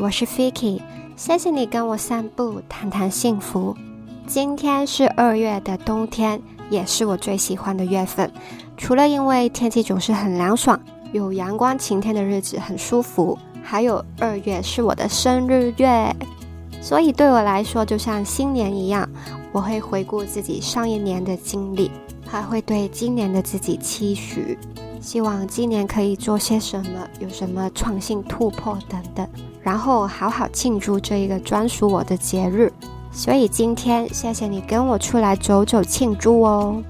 我是 Vicky，谢谢你跟我散步，谈谈幸福。今天是二月的冬天，也是我最喜欢的月份。除了因为天气总是很凉爽，有阳光晴天的日子很舒服，还有二月是我的生日月，所以对我来说就像新年一样，我会回顾自己上一年的经历，还会对今年的自己期许。希望今年可以做些什么，有什么创新突破等等，然后好好庆祝这一个专属我的节日。所以今天谢谢你跟我出来走走庆祝哦。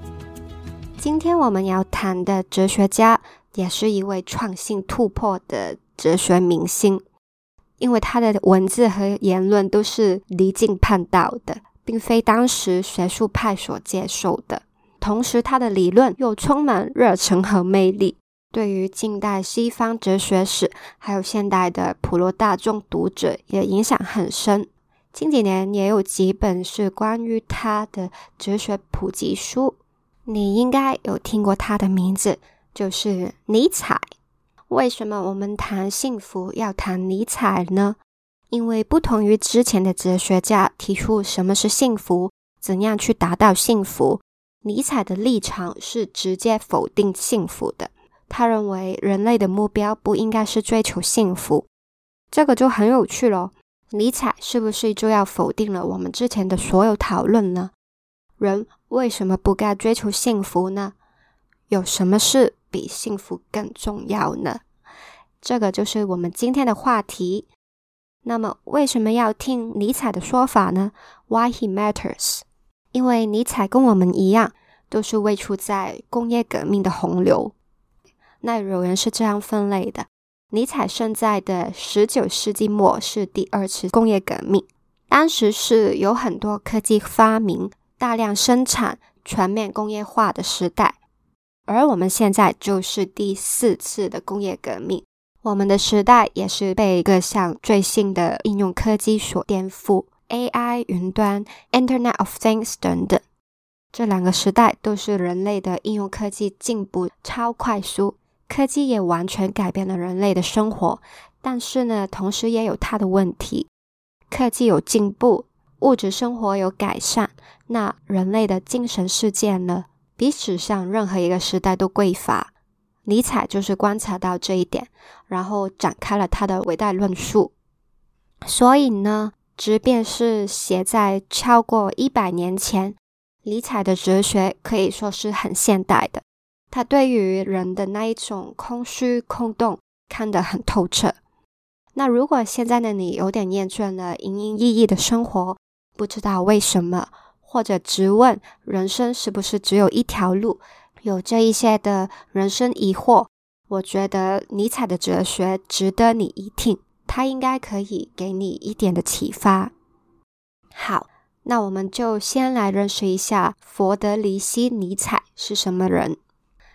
今天我们要谈的哲学家，也是一位创新突破的哲学明星，因为他的文字和言论都是离经叛道的，并非当时学术派所接受的。同时，他的理论又充满热忱和魅力，对于近代西方哲学史还有现代的普罗大众读者也影响很深。近几年也有几本是关于他的哲学普及书，你应该有听过他的名字，就是尼采。为什么我们谈幸福要谈尼采呢？因为不同于之前的哲学家提出什么是幸福，怎样去达到幸福。尼采的立场是直接否定幸福的。他认为人类的目标不应该是追求幸福，这个就很有趣咯。尼采是不是就要否定了我们之前的所有讨论呢？人为什么不该追求幸福呢？有什么事比幸福更重要呢？这个就是我们今天的话题。那么，为什么要听尼采的说法呢？Why he matters？因为尼采跟我们一样，都是位处在工业革命的洪流。那有人是这样分类的：尼采生在的十九世纪末是第二次工业革命，当时是有很多科技发明、大量生产、全面工业化的时代。而我们现在就是第四次的工业革命，我们的时代也是被各项最新的应用科技所颠覆。AI、云端、Internet of Things 等等，这两个时代都是人类的应用科技进步超快速，科技也完全改变了人类的生活。但是呢，同时也有它的问题。科技有进步，物质生活有改善，那人类的精神世界呢，比史上任何一个时代都匮乏。尼采就是观察到这一点，然后展开了他的伟大论述。所以呢。即便是写在超过一百年前，尼采的哲学可以说是很现代的。他对于人的那一种空虚、空洞看得很透彻。那如果现在的你有点厌倦了营营役役的生活，不知道为什么，或者直问人生是不是只有一条路，有这一些的人生疑惑，我觉得尼采的哲学值得你一听。他应该可以给你一点的启发。好，那我们就先来认识一下佛德里希·尼采是什么人。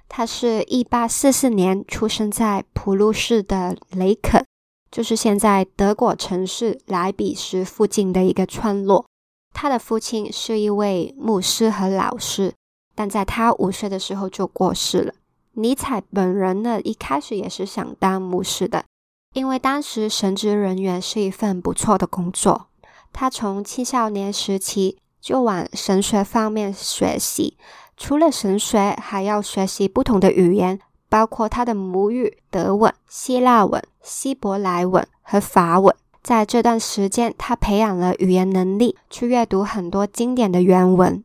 他是一八四四年出生在普鲁士的雷肯，就是现在德国城市莱比锡附近的一个村落。他的父亲是一位牧师和老师，但在他五岁的时候就过世了。尼采本人呢，一开始也是想当牧师的。因为当时神职人员是一份不错的工作，他从青少年时期就往神学方面学习。除了神学，还要学习不同的语言，包括他的母语德文、希腊文、希伯来文和法文。在这段时间，他培养了语言能力，去阅读很多经典的原文。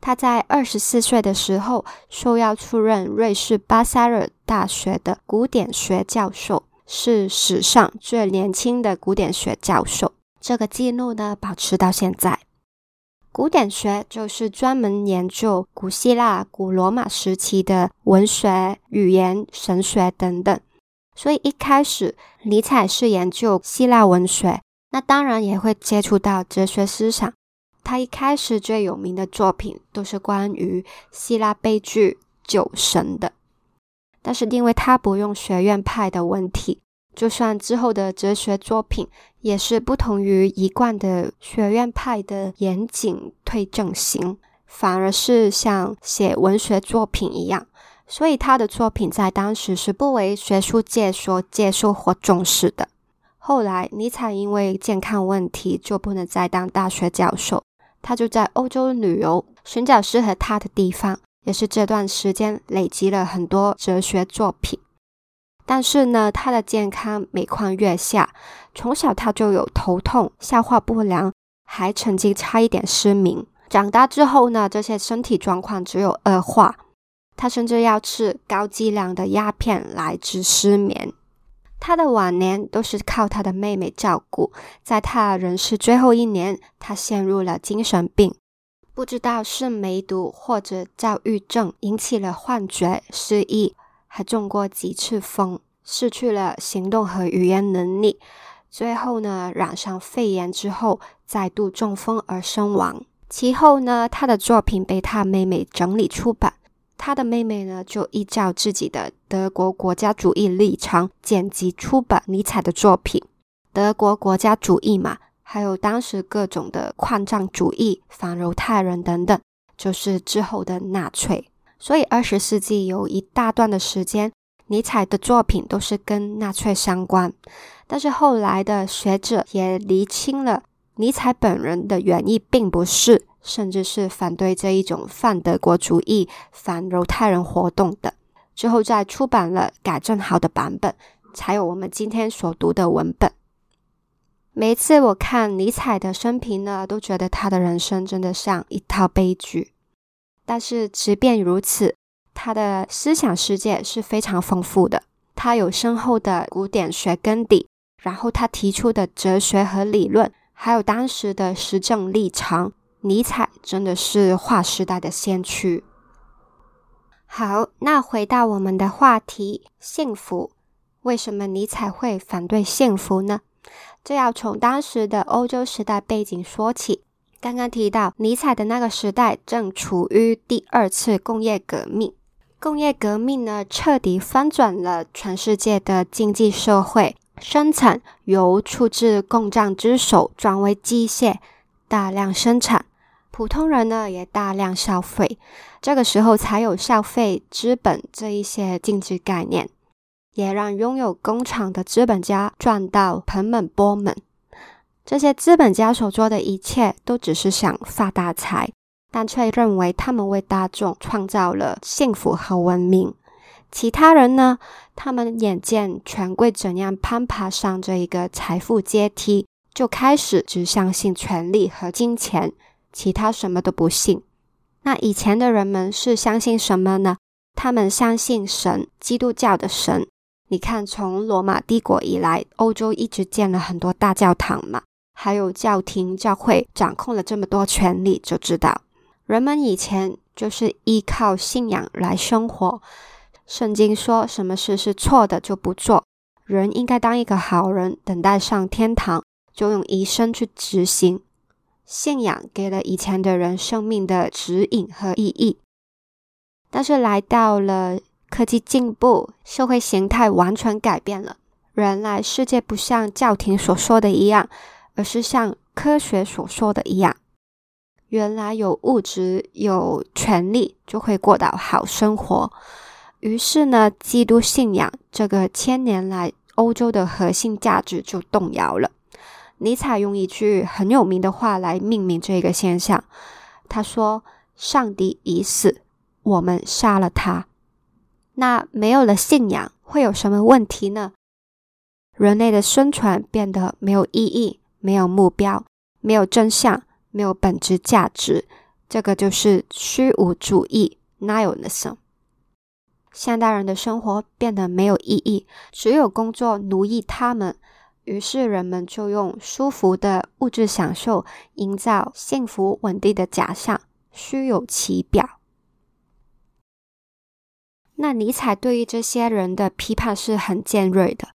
他在二十四岁的时候受邀出任瑞士巴塞尔大学的古典学教授。是史上最年轻的古典学教授，这个记录呢保持到现在。古典学就是专门研究古希腊、古罗马时期的文学、语言、神学等等。所以一开始，尼采是研究希腊文学，那当然也会接触到哲学思想。他一开始最有名的作品都是关于希腊悲剧《酒神》的。但是，因为他不用学院派的文体，就算之后的哲学作品也是不同于一贯的学院派的严谨推正型，反而是像写文学作品一样，所以他的作品在当时是不为学术界所接受或重视的。后来，尼采因为健康问题就不能再当大学教授，他就在欧洲旅游，寻找适合他的地方。也是这段时间累积了很多哲学作品。但是呢，他的健康每况愈下，从小他就有头痛、消化不良，还曾经差一点失明。长大之后呢，这些身体状况只有恶化，他甚至要吃高剂量的鸦片来治失眠。他的晚年都是靠他的妹妹照顾。在他人世最后一年，他陷入了精神病，不知道是梅毒或者躁郁症引起了幻觉、失忆，还中过几次风，失去了行动和语言能力。最后呢，染上肺炎之后，再度中风而身亡。其后呢，他的作品被他妹妹整理出版。他的妹妹呢，就依照自己的德国国家主义立场剪辑出版尼采的作品。德国国家主义嘛，还有当时各种的扩张主义、反犹太人等等，就是之后的纳粹。所以二十世纪有一大段的时间，尼采的作品都是跟纳粹相关。但是后来的学者也厘清了，尼采本人的原意并不是。甚至是反对这一种反德国主义、反犹太人活动的，之后再出版了改正好的版本，才有我们今天所读的文本。每一次我看尼采的生平呢，都觉得他的人生真的像一套悲剧。但是即便如此，他的思想世界是非常丰富的，他有深厚的古典学根底，然后他提出的哲学和理论，还有当时的实证立场。尼采真的是划时代的先驱。好，那回到我们的话题，幸福。为什么尼采会反对幸福呢？这要从当时的欧洲时代背景说起。刚刚提到，尼采的那个时代正处于第二次工业革命。工业革命呢，彻底翻转了全世界的经济社会，生产由出自工匠之手转为机械，大量生产。普通人呢也大量消费，这个时候才有消费资本这一些经济概念，也让拥有工厂的资本家赚到盆满钵满。这些资本家所做的一切都只是想发大财，但却认为他们为大众创造了幸福和文明。其他人呢，他们眼见权贵怎样攀爬上这一个财富阶梯，就开始只相信权力和金钱。其他什么都不信。那以前的人们是相信什么呢？他们相信神，基督教的神。你看，从罗马帝国以来，欧洲一直建了很多大教堂嘛，还有教廷、教会掌控了这么多权力，就知道人们以前就是依靠信仰来生活。圣经说什么事是错的就不做，人应该当一个好人，等待上天堂，就用一生去执行。信仰给了以前的人生命的指引和意义，但是来到了科技进步，社会形态完全改变了。原来世界不像教廷所说的一样，而是像科学所说的一样。原来有物质、有权利就会过到好生活。于是呢，基督信仰这个千年来欧洲的核心价值就动摇了。尼采用一句很有名的话来命名这个现象。他说：“上帝已死，我们杀了他。”那没有了信仰会有什么问题呢？人类的生存变得没有意义、没有目标、没有真相、没有本质价值。这个就是虚无主义 （nihilism）。现代人的生活变得没有意义，只有工作奴役他们。于是人们就用舒服的物质享受营造幸福稳定的假象，虚有其表。那尼采对于这些人的批判是很尖锐的。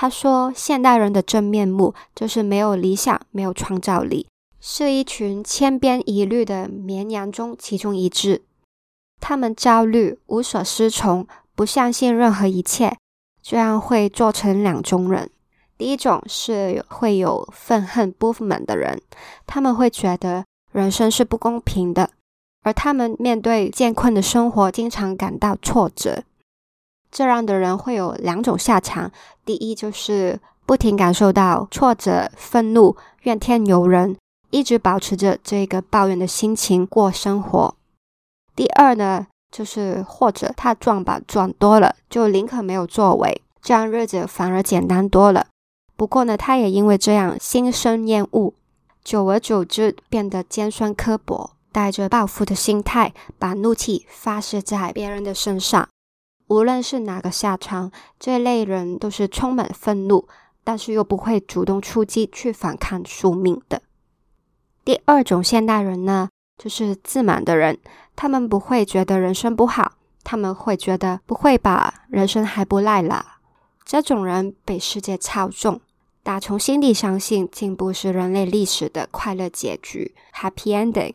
他说：“现代人的真面目就是没有理想，没有创造力，是一群千篇一律的绵羊中其中一只。他们焦虑，无所适从，不相信任何一切，这样会做成两种人。”第一种是会有愤恨不满的人，他们会觉得人生是不公平的，而他们面对艰困的生活，经常感到挫折。这样的人会有两种下场：第一就是不停感受到挫折、愤怒、怨天尤人，一直保持着这个抱怨的心情过生活。第二呢，就是或者他赚吧赚多了，就宁可没有作为，这样日子反而简单多了。不过呢，他也因为这样心生厌恶，久而久之变得尖酸刻薄，带着报复的心态，把怒气发泄在别人的身上。无论是哪个下场，这类人都是充满愤怒，但是又不会主动出击去反抗宿命的。第二种现代人呢，就是自满的人，他们不会觉得人生不好，他们会觉得不会吧，人生还不赖啦。这种人被世界操纵，打从心底相信进步是人类历史的快乐结局 （Happy Ending）。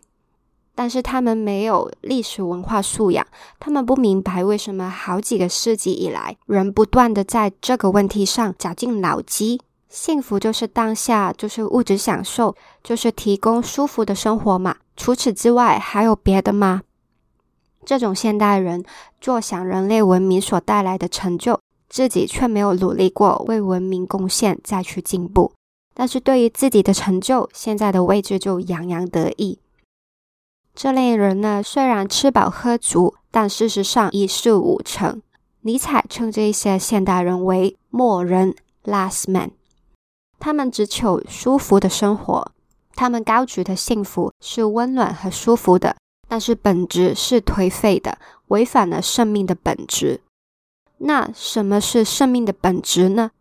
但是他们没有历史文化素养，他们不明白为什么好几个世纪以来，人不断的在这个问题上绞尽脑汁。幸福就是当下，就是物质享受，就是提供舒服的生活嘛。除此之外，还有别的吗？这种现代人坐享人类文明所带来的成就，自己却没有努力过为文明贡献，再去进步。但是对于自己的成就，现在的位置就洋洋得意。这类人呢，虽然吃饱喝足，但事实上一事无成。尼采称这些现代人为“末人 ”（last man），他们只求舒服的生活，他们高举的幸福是温暖和舒服的，但是本质是颓废的，违反了生命的本质。那什么是生命的本质呢？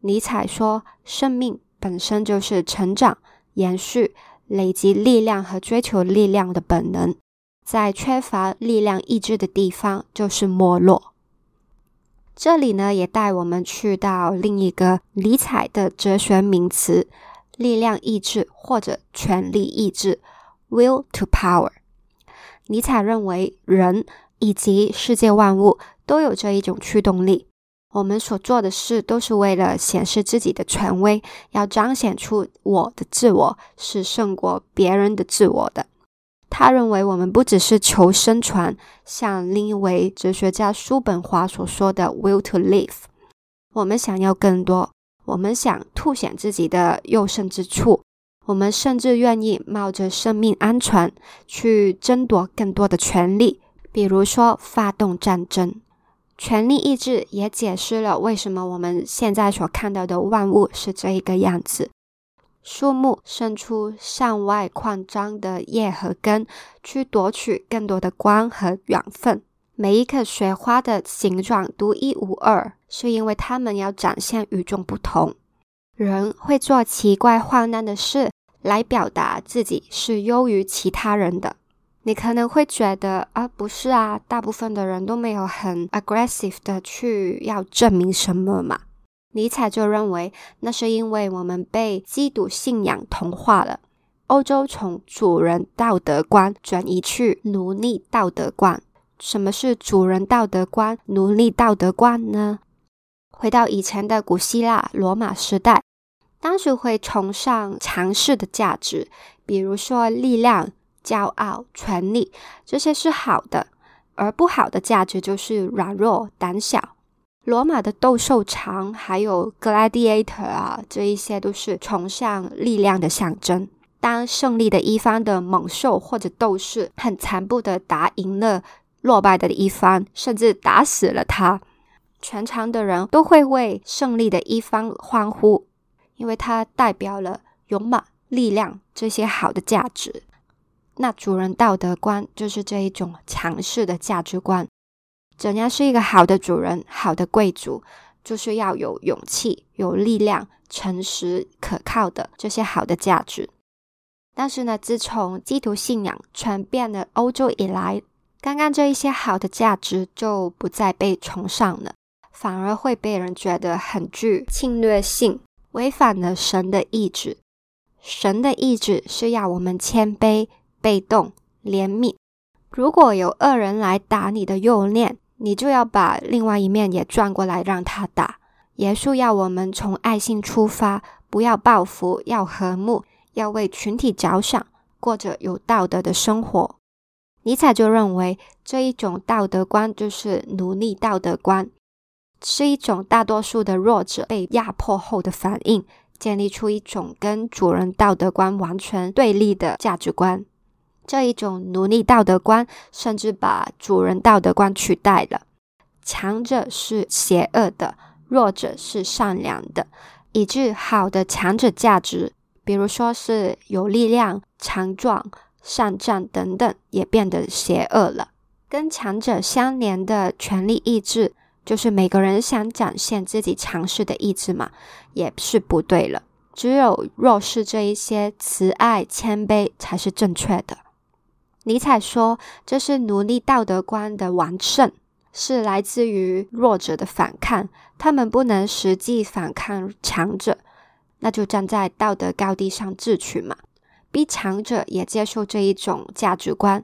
尼采说，生命本身就是成长、延续。累积力量和追求力量的本能，在缺乏力量意志的地方就是没落。这里呢，也带我们去到另一个尼采的哲学名词——力量意志或者权力意志 （will to power）。尼采认为，人以及世界万物都有这一种驱动力。我们所做的事都是为了显示自己的权威，要彰显出我的自我是胜过别人的自我的。他认为我们不只是求生存，像另一位哲学家叔本华所说的 “will to live”，我们想要更多，我们想凸显自己的优胜之处，我们甚至愿意冒着生命安全去争夺更多的权利，比如说发动战争。权力意志也解释了为什么我们现在所看到的万物是这一个样子：树木伸出向外扩张的叶和根，去夺取更多的光和养分；每一棵雪花的形状独一无二，是因为它们要展现与众不同。人会做奇怪荒诞的事，来表达自己是优于其他人的。你可能会觉得啊，不是啊，大部分的人都没有很 aggressive 的去要证明什么嘛。尼采就认为，那是因为我们被基督信仰同化了。欧洲从主人道德观转移去奴隶道德观。什么是主人道德观、奴隶道德观呢？回到以前的古希腊、罗马时代，当时会崇尚强势的价值，比如说力量。骄傲、权力，这些是好的；而不好的价值就是软弱、胆小。罗马的斗兽场还有 gladiator 啊，这一些都是崇尚力量的象征。当胜利的一方的猛兽或者斗士很残酷的打赢了落败的一方，甚至打死了他，全场的人都会为胜利的一方欢呼，因为它代表了勇猛、力量这些好的价值。那主人道德观就是这一种强势的价值观。怎样是一个好的主人、好的贵族？就是要有勇气、有力量、诚实、可靠的这些好的价值。但是呢，自从基督信仰传遍了欧洲以来，刚刚这一些好的价值就不再被崇尚了，反而会被人觉得很具侵略性，违反了神的意志。神的意志是要我们谦卑。被动怜悯，如果有恶人来打你的右脸，你就要把另外一面也转过来让他打。耶稣要我们从爱心出发，不要报复，要和睦，要为群体着想，过着有道德的生活。尼采就认为这一种道德观就是奴隶道德观。是一种大多数的弱者被压迫后的反应，建立出一种跟主人道德观完全对立的价值观。这一种奴隶道德观甚至把主人道德观取代了。强者是邪恶的，弱者是善良的，以致好的强者价值，比如说是有力量、强壮、善战等等，也变得邪恶了。跟强者相连的权力意志，就是每个人想展现自己强势的意志嘛，也是不对了。只有弱势这一些慈爱、谦卑才是正确的。尼采说，这是奴隶道德观的完胜，是来自于弱者的反抗。他们不能实际反抗强者，那就站在道德高地上智取嘛，逼强者也接受这一种价值观。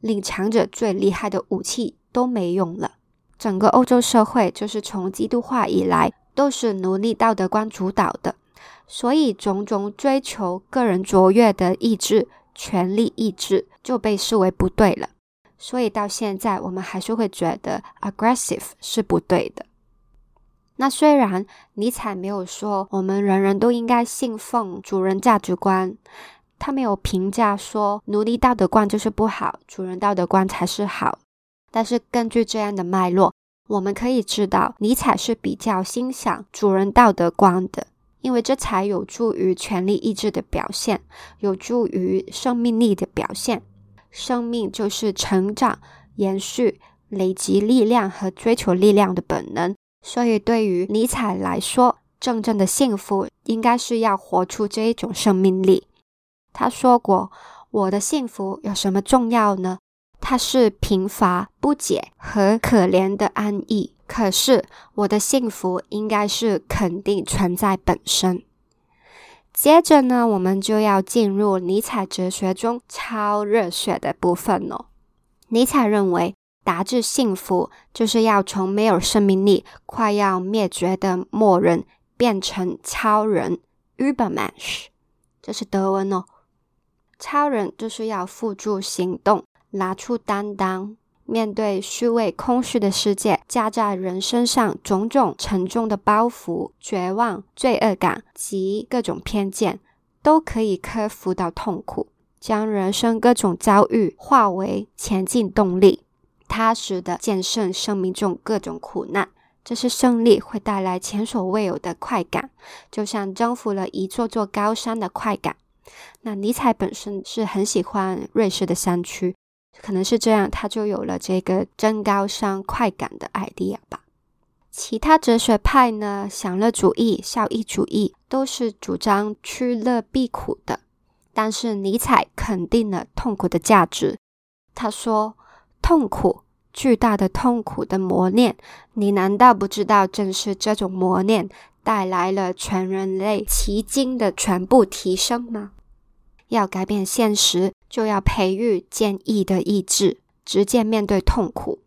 令强者最厉害的武器都没用了。整个欧洲社会就是从基督化以来都是奴隶道德观主导的，所以种种追求个人卓越的意志、权力意志就被视为不对了。所以到现在，我们还是会觉得 aggressive 是不对的。那虽然尼采没有说我们人人都应该信奉主人价值观。他没有评价说奴隶道德观就是不好，主人道德观才是好。但是根据这样的脉络，我们可以知道尼采是比较欣赏主人道德观的，因为这才有助于权力意志的表现，有助于生命力的表现。生命就是成长、延续、累积力量和追求力量的本能。所以对于尼采来说，真正的幸福应该是要活出这一种生命力。他说过：“我的幸福有什么重要呢？它是贫乏、不解和可怜的安逸。可是我的幸福应该是肯定存在本身。”接着呢，我们就要进入尼采哲学中超热血的部分了。尼采认为，达至幸福就是要从没有生命力、快要灭绝的末人变成超人 （Übermensch）。这是德文哦。超人就是要付诸行动，拿出担当，面对虚伪空虚的世界，加在人身上种种沉重的包袱、绝望、罪恶感及各种偏见，都可以克服到痛苦，将人生各种遭遇化为前进动力，踏实的战胜生命中各种苦难。这是胜利会带来前所未有的快感，就像征服了一座座高山的快感。那尼采本身是很喜欢瑞士的山区，可能是这样，他就有了这个真高尚快感的 idea 吧。其他哲学派呢，享乐主义、效益主义都是主张趋乐避苦的，但是尼采肯定了痛苦的价值。他说：“痛苦，巨大的痛苦的磨练，你难道不知道，正是这种磨练？”带来了全人类奇经的全部提升吗？要改变现实，就要培育坚毅的意志，直接面对痛苦。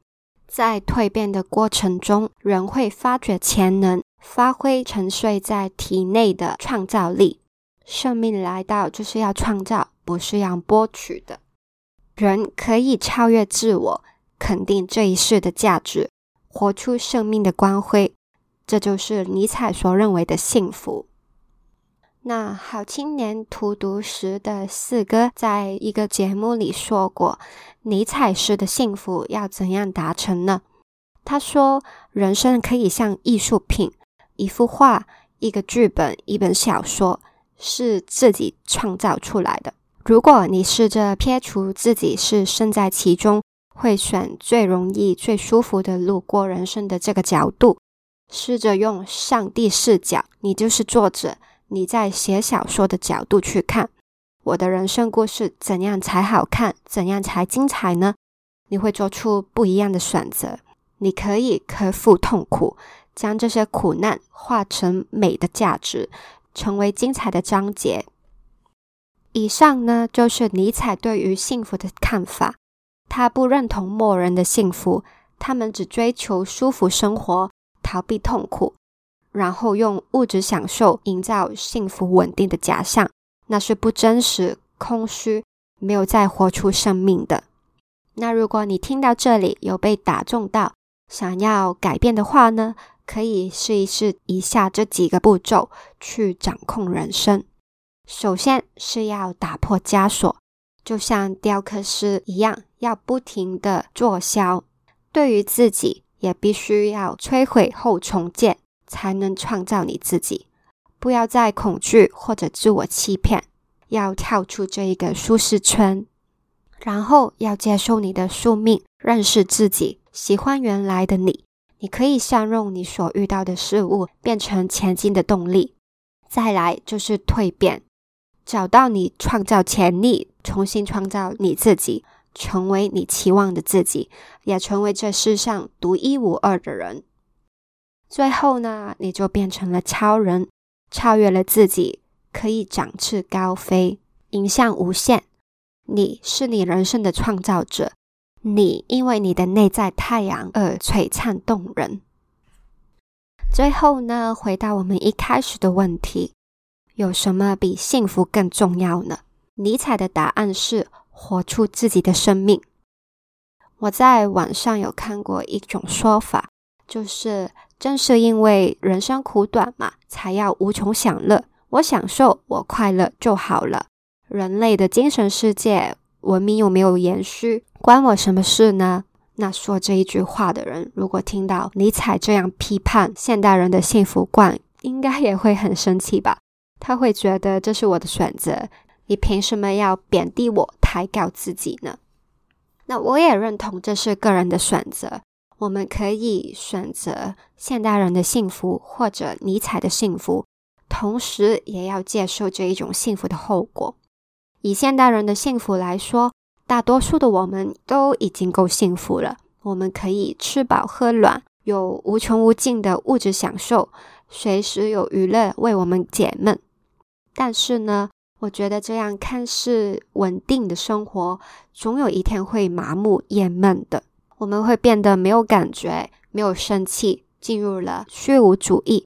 在蜕变的过程中，人会发掘潜能，发挥沉睡在体内的创造力。生命来到就是要创造，不是要剥取的。人可以超越自我，肯定这一世的价值，活出生命的光辉。这就是尼采所认为的幸福。那好青年荼毒时的四哥在一个节目里说过，尼采式的幸福要怎样达成呢？他说：“人生可以像艺术品，一幅画、一个剧本、一本小说，是自己创造出来的。如果你试着撇除自己是身在其中，会选最容易、最舒服的路过人生的这个角度。”试着用上帝视角，你就是作者，你在写小说的角度去看我的人生故事，怎样才好看？怎样才精彩呢？你会做出不一样的选择。你可以克服痛苦，将这些苦难化成美的价值，成为精彩的章节。以上呢，就是尼采对于幸福的看法。他不认同默人的幸福，他们只追求舒服生活。逃避痛苦，然后用物质享受营造幸福稳定的假象，那是不真实、空虚，没有再活出生命的。那如果你听到这里有被打中到，想要改变的话呢，可以试一试以下这几个步骤去掌控人生。首先是要打破枷锁，就像雕刻师一样，要不停的做削。对于自己，也必须要摧毁后重建，才能创造你自己。不要再恐惧或者自我欺骗，要跳出这一个舒适圈，然后要接受你的宿命，认识自己，喜欢原来的你。你可以善用你所遇到的事物，变成前进的动力。再来就是蜕变，找到你创造潜力，重新创造你自己，成为你期望的自己，也成为这世上独一无二的人。最后呢，你就变成了超人，超越了自己，可以展翅高飞，迎向无限。你是你人生的创造者。你因为你的内在太阳而璀璨动人。最后呢，回到我们一开始的问题，有什么比幸福更重要呢？尼采的答案是活出自己的生命。我在网上有看过一种说法，就是正是因为人生苦短嘛，才要无穷享乐。我享受，我快乐就好了。人类的精神世界。文明有没有延续，关我什么事呢？那说这一句话的人，如果听到尼采这样批判现代人的幸福观，应该也会很生气吧？他会觉得这是我的选择，你凭什么要贬低我、抬高自己呢？那我也认同这是个人的选择，我们可以选择现代人的幸福或者尼采的幸福，同时也要接受这一种幸福的后果。以现代人的幸福来说，大多数的我们都已经够幸福了。我们可以吃饱喝暖，有无穷无尽的物质享受，随时有娱乐为我们解闷。但是呢，我觉得这样看似稳定的生活，总有一天会麻木厌闷的。我们会变得没有感觉，没有生气，进入了虚无主义。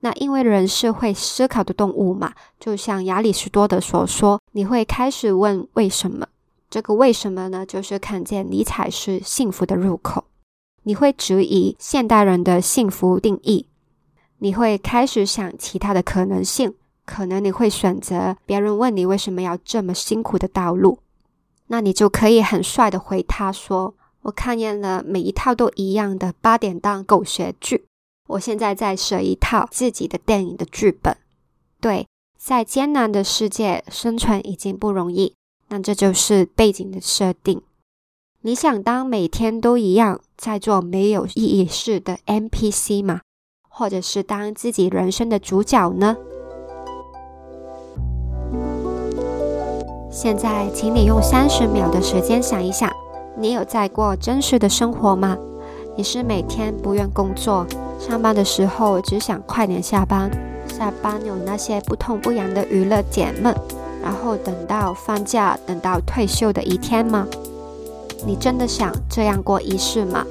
那因为人是会思考的动物嘛，就像亚里士多德所说，你会开始问为什么？这个为什么呢？就是看见尼采是幸福的入口。你会质疑现代人的幸福定义，你会开始想其他的可能性，可能你会选择别人问你为什么要这么辛苦的道路，那你就可以很帅的回他说：“我看厌了每一套都一样的八点档狗血剧。”我现在在写一套自己的电影的剧本。对，在艰难的世界生存已经不容易，那这就是背景的设定。你想当每天都一样在做没有意义事的 NPC 吗？或者是当自己人生的主角呢？现在，请你用三十秒的时间想一想，你有在过真实的生活吗？你是每天不愿工作？上班的时候只想快点下班，下班有那些不痛不痒的娱乐解闷，然后等到放假，等到退休的一天吗？你真的想这样过一世吗？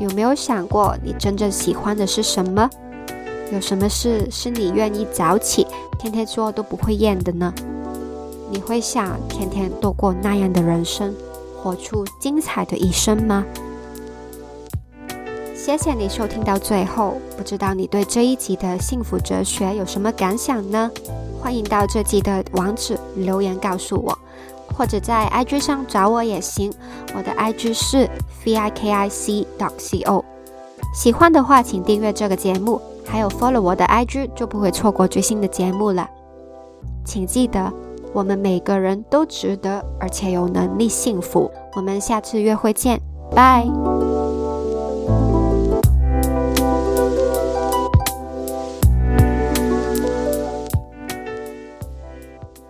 有没有想过你真正喜欢的是什么？有什么事是你愿意早起天天做都不会厌的呢？你会想天天度过那样的人生，活出精彩的一生吗？谢谢你收听到最后，不知道你对这一集的幸福哲学有什么感想呢？欢迎到这集的网址留言告诉我，或者在 IG 上找我也行。我的 IG 是 vikic dot co。喜欢的话，请订阅这个节目，还有 follow 我的 IG，就不会错过最新的节目了。请记得，我们每个人都值得，而且有能力幸福。我们下次约会见，拜。